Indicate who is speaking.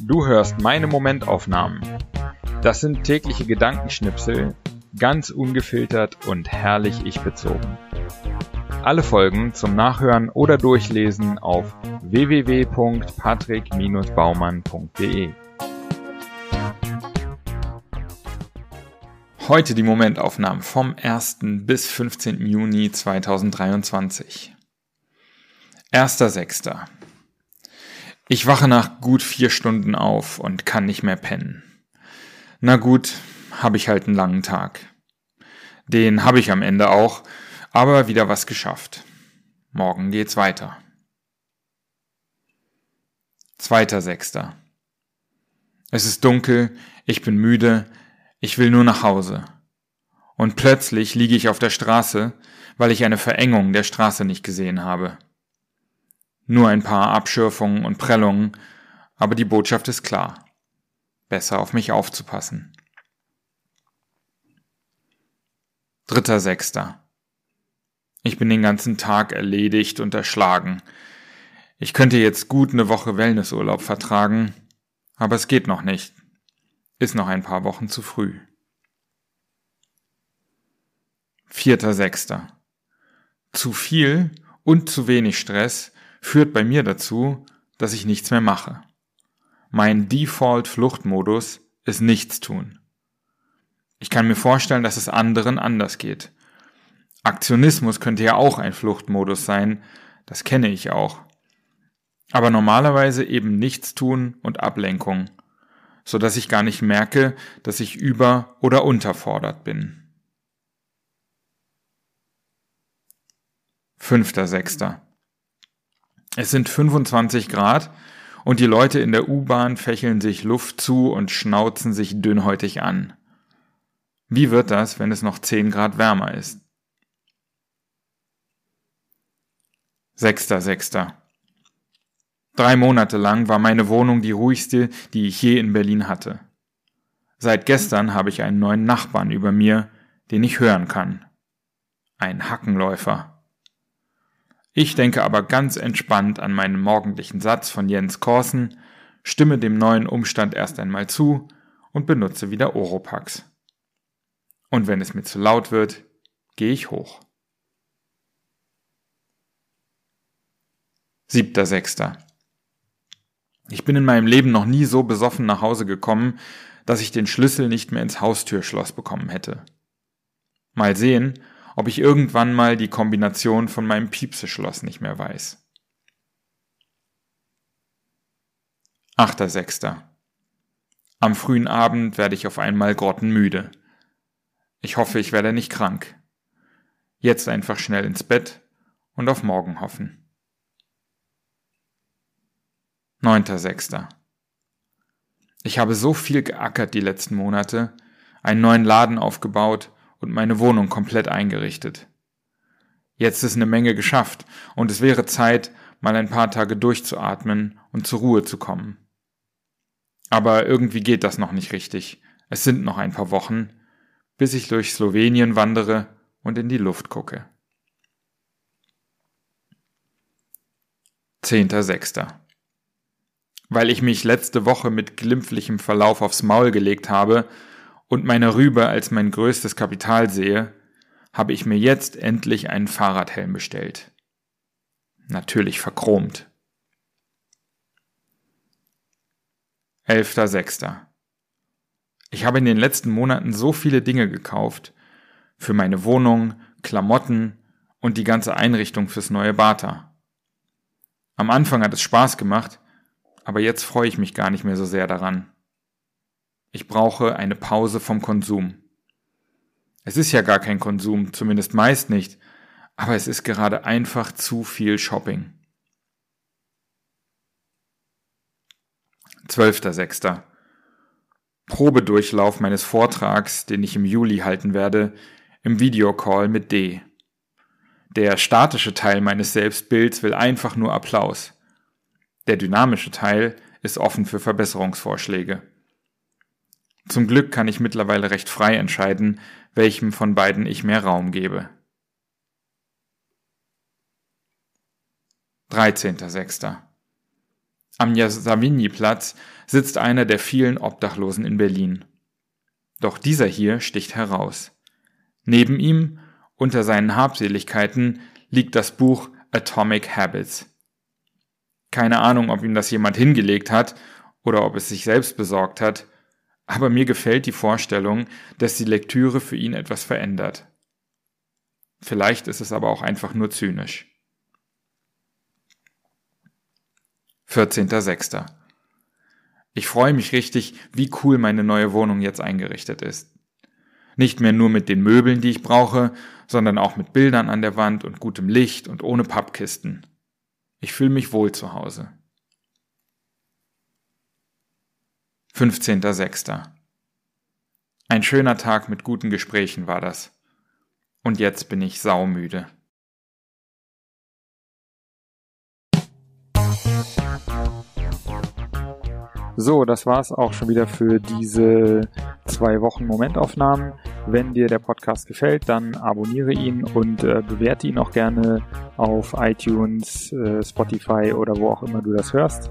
Speaker 1: Du hörst meine Momentaufnahmen. Das sind tägliche Gedankenschnipsel, ganz ungefiltert und herrlich ich bezogen. Alle Folgen zum Nachhören oder Durchlesen auf www.patrick-baumann.de. Heute die Momentaufnahmen vom 1. bis 15. Juni 2023. 1.6. Ich wache nach gut vier Stunden auf und kann nicht mehr pennen. Na gut, habe ich halt einen langen Tag. Den habe ich am Ende auch, aber wieder was geschafft. Morgen geht's weiter. Zweiter Sechster. Es ist dunkel, ich bin müde, ich will nur nach Hause. Und plötzlich liege ich auf der Straße, weil ich eine Verengung der Straße nicht gesehen habe. Nur ein paar Abschürfungen und Prellungen, aber die Botschaft ist klar. Besser auf mich aufzupassen. Dritter Sechster. Ich bin den ganzen Tag erledigt und erschlagen. Ich könnte jetzt gut eine Woche Wellnessurlaub vertragen, aber es geht noch nicht. Ist noch ein paar Wochen zu früh. Vierter Sechster. Zu viel und zu wenig Stress führt bei mir dazu, dass ich nichts mehr mache. Mein Default-Fluchtmodus ist nichts tun. Ich kann mir vorstellen, dass es anderen anders geht. Aktionismus könnte ja auch ein Fluchtmodus sein, das kenne ich auch. Aber normalerweise eben nichts tun und Ablenkung, so dass ich gar nicht merke, dass ich über- oder unterfordert bin. Fünfter Sechster. Es sind 25 Grad und die Leute in der U-Bahn fächeln sich Luft zu und schnauzen sich dünnhäutig an. Wie wird das, wenn es noch 10 Grad wärmer ist? Sechster, Sechster. Drei Monate lang war meine Wohnung die ruhigste, die ich je in Berlin hatte. Seit gestern habe ich einen neuen Nachbarn über mir, den ich hören kann. Ein Hackenläufer. Ich denke aber ganz entspannt an meinen morgendlichen Satz von Jens Korsen, stimme dem neuen Umstand erst einmal zu und benutze wieder Oropax. Und wenn es mir zu laut wird, gehe ich hoch. Siebter Sechster. Ich bin in meinem Leben noch nie so besoffen nach Hause gekommen, dass ich den Schlüssel nicht mehr ins Haustürschloss bekommen hätte. Mal sehen, ob ich irgendwann mal die Kombination von meinem Piepseschloss nicht mehr weiß. Achter Sechster. Am frühen Abend werde ich auf einmal grottenmüde. Ich hoffe, ich werde nicht krank. Jetzt einfach schnell ins Bett und auf morgen hoffen. Neunter Sechster. Ich habe so viel geackert die letzten Monate, einen neuen Laden aufgebaut, und meine Wohnung komplett eingerichtet. Jetzt ist eine Menge geschafft und es wäre Zeit, mal ein paar Tage durchzuatmen und zur Ruhe zu kommen. Aber irgendwie geht das noch nicht richtig. Es sind noch ein paar Wochen, bis ich durch Slowenien wandere und in die Luft gucke. Zehnter Sechster. Weil ich mich letzte Woche mit glimpflichem Verlauf aufs Maul gelegt habe, und meine Rübe als mein größtes Kapital sehe, habe ich mir jetzt endlich einen Fahrradhelm bestellt. Natürlich verchromt. 11.06. Ich habe in den letzten Monaten so viele Dinge gekauft. Für meine Wohnung, Klamotten und die ganze Einrichtung fürs neue Bata. Am Anfang hat es Spaß gemacht, aber jetzt freue ich mich gar nicht mehr so sehr daran. Ich brauche eine Pause vom Konsum. Es ist ja gar kein Konsum, zumindest meist nicht, aber es ist gerade einfach zu viel Shopping. 12.06. Probedurchlauf meines Vortrags, den ich im Juli halten werde, im Videocall mit D. Der statische Teil meines Selbstbilds will einfach nur Applaus. Der dynamische Teil ist offen für Verbesserungsvorschläge. Zum Glück kann ich mittlerweile recht frei entscheiden, welchem von beiden ich mehr Raum gebe. 13.06. Am Savigny-Platz sitzt einer der vielen Obdachlosen in Berlin. Doch dieser hier sticht heraus. Neben ihm, unter seinen Habseligkeiten, liegt das Buch Atomic Habits. Keine Ahnung, ob ihm das jemand hingelegt hat oder ob es sich selbst besorgt hat, aber mir gefällt die Vorstellung, dass die Lektüre für ihn etwas verändert. Vielleicht ist es aber auch einfach nur zynisch. 14.06. Ich freue mich richtig, wie cool meine neue Wohnung jetzt eingerichtet ist. Nicht mehr nur mit den Möbeln, die ich brauche, sondern auch mit Bildern an der Wand und gutem Licht und ohne Pappkisten. Ich fühle mich wohl zu Hause. 15.06. Ein schöner Tag mit guten Gesprächen war das. Und jetzt bin ich saumüde.
Speaker 2: So, das war's auch schon wieder für diese zwei Wochen Momentaufnahmen. Wenn dir der Podcast gefällt, dann abonniere ihn und äh, bewerte ihn auch gerne auf iTunes, äh, Spotify oder wo auch immer du das hörst.